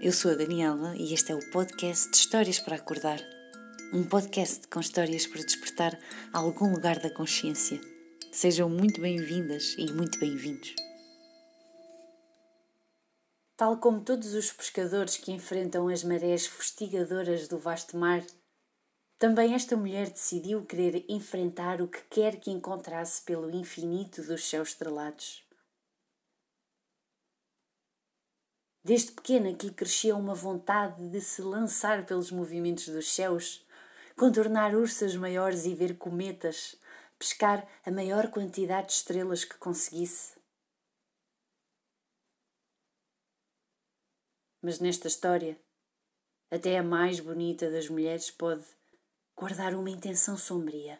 eu sou a Daniela e este é o podcast de Histórias para Acordar. Um podcast com histórias para despertar algum lugar da consciência. Sejam muito bem-vindas e muito bem-vindos. Tal como todos os pescadores que enfrentam as marés fustigadoras do vasto mar, também esta mulher decidiu querer enfrentar o que quer que encontrasse pelo infinito dos céus estrelados. Desde pequena que lhe crescia uma vontade de se lançar pelos movimentos dos céus, contornar ursas maiores e ver cometas, pescar a maior quantidade de estrelas que conseguisse. Mas nesta história, até a mais bonita das mulheres pode guardar uma intenção sombria,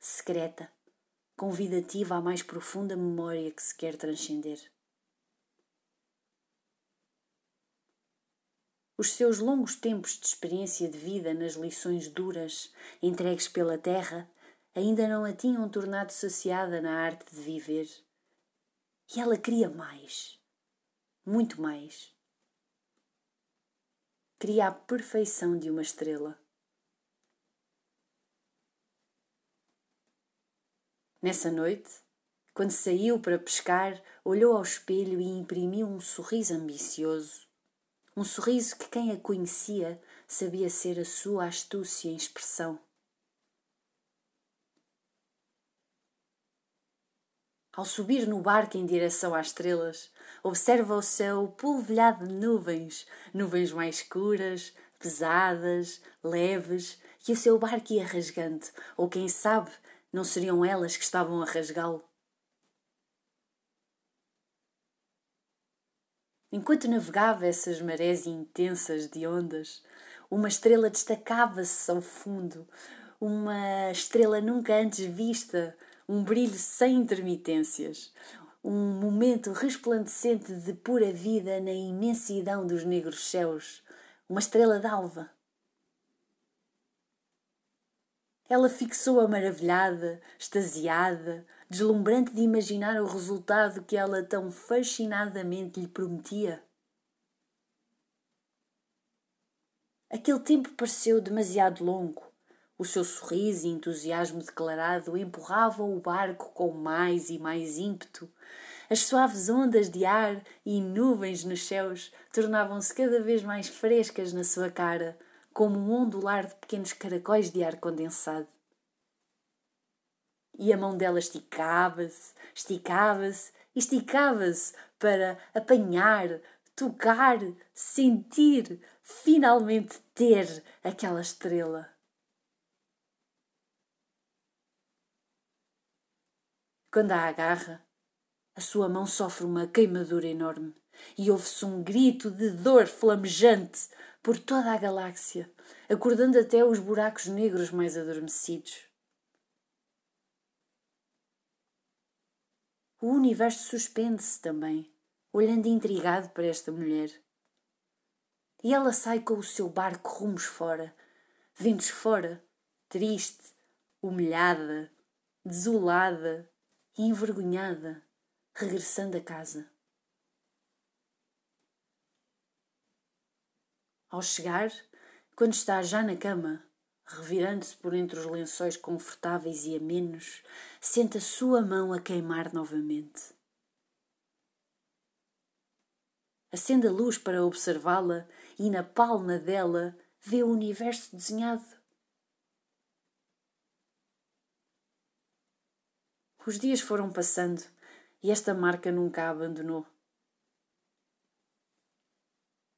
secreta, convidativa à mais profunda memória que se quer transcender. Os seus longos tempos de experiência de vida nas lições duras, entregues pela terra, ainda não a tinham tornado saciada na arte de viver. E ela queria mais, muito mais. Queria a perfeição de uma estrela. Nessa noite, quando saiu para pescar, olhou ao espelho e imprimiu um sorriso ambicioso um sorriso que quem a conhecia sabia ser a sua astúcia em expressão. Ao subir no barco em direção às estrelas, observa o céu polvilhado de nuvens, nuvens mais escuras, pesadas, leves, que o seu barco ia rasgando, ou quem sabe, não seriam elas que estavam a rasgá-lo. Enquanto navegava essas marés intensas de ondas, uma estrela destacava-se ao fundo, uma estrela nunca antes vista, um brilho sem intermitências, um momento resplandecente de pura vida na imensidão dos negros céus, uma estrela d'alva. Ela fixou-a maravilhada, extasiada, deslumbrante de imaginar o resultado que ela tão fascinadamente lhe prometia. Aquele tempo pareceu demasiado longo. O seu sorriso e entusiasmo declarado empurravam o barco com mais e mais ímpeto. As suaves ondas de ar e nuvens nos céus tornavam-se cada vez mais frescas na sua cara, como um ondular de pequenos caracóis de ar condensado. E a mão dela esticava-se, esticava-se, esticava-se para apanhar, tocar, sentir, finalmente ter aquela estrela. Quando a agarra, a sua mão sofre uma queimadura enorme e ouve-se um grito de dor flamejante por toda a galáxia, acordando até os buracos negros mais adormecidos. O universo suspende-se também, olhando intrigado para esta mulher. E ela sai com o seu barco rumos fora, ventos fora, triste, humilhada, desolada e envergonhada, regressando a casa. Ao chegar, quando está já na cama, revirando-se por entre os lençóis confortáveis e amenos, sente a sua mão a queimar novamente. Acende a luz para observá-la e na palma dela vê o universo desenhado. Os dias foram passando e esta marca nunca a abandonou.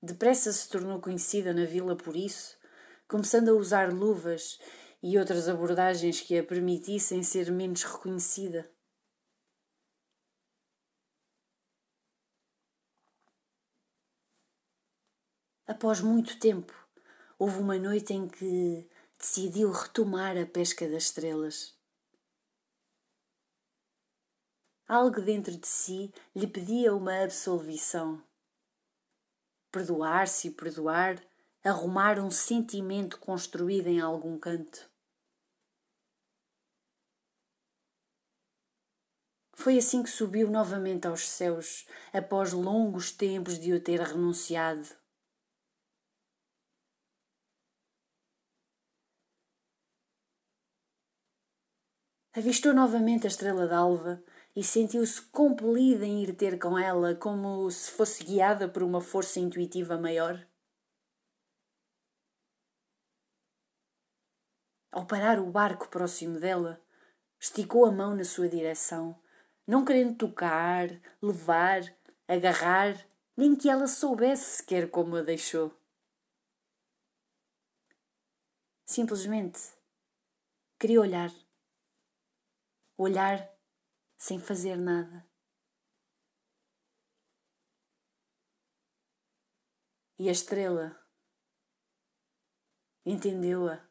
Depressa se tornou conhecida na vila por isso começando a usar luvas e outras abordagens que a permitissem ser menos reconhecida. Após muito tempo, houve uma noite em que decidiu retomar a pesca das estrelas. Algo dentro de si lhe pedia uma absolvição. Perdoar-se e perdoar arrumar um sentimento construído em algum canto. Foi assim que subiu novamente aos céus, após longos tempos de o ter renunciado. Avistou novamente a estrela d'alva e sentiu-se compelida em ir ter com ela, como se fosse guiada por uma força intuitiva maior. Ao parar o barco próximo dela, esticou a mão na sua direção, não querendo tocar, levar, agarrar, nem que ela soubesse sequer como a deixou. Simplesmente queria olhar. Olhar sem fazer nada. E a estrela entendeu-a.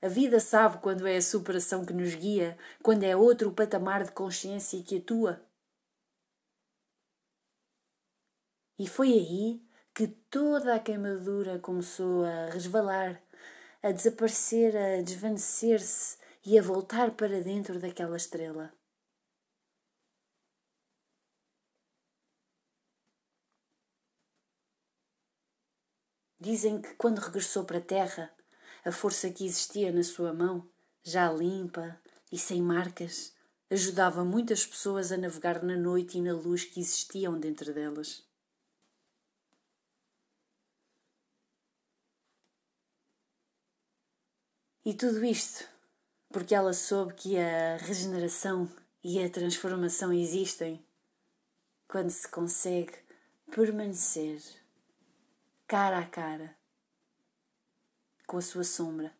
A vida sabe quando é a superação que nos guia, quando é outro patamar de consciência que atua. E foi aí que toda a queimadura começou a resvalar, a desaparecer, a desvanecer-se e a voltar para dentro daquela estrela. Dizem que quando regressou para a terra, a força que existia na sua mão, já limpa e sem marcas, ajudava muitas pessoas a navegar na noite e na luz que existiam dentro delas. E tudo isto porque ela soube que a regeneração e a transformação existem quando se consegue permanecer cara a cara com a sua sombra.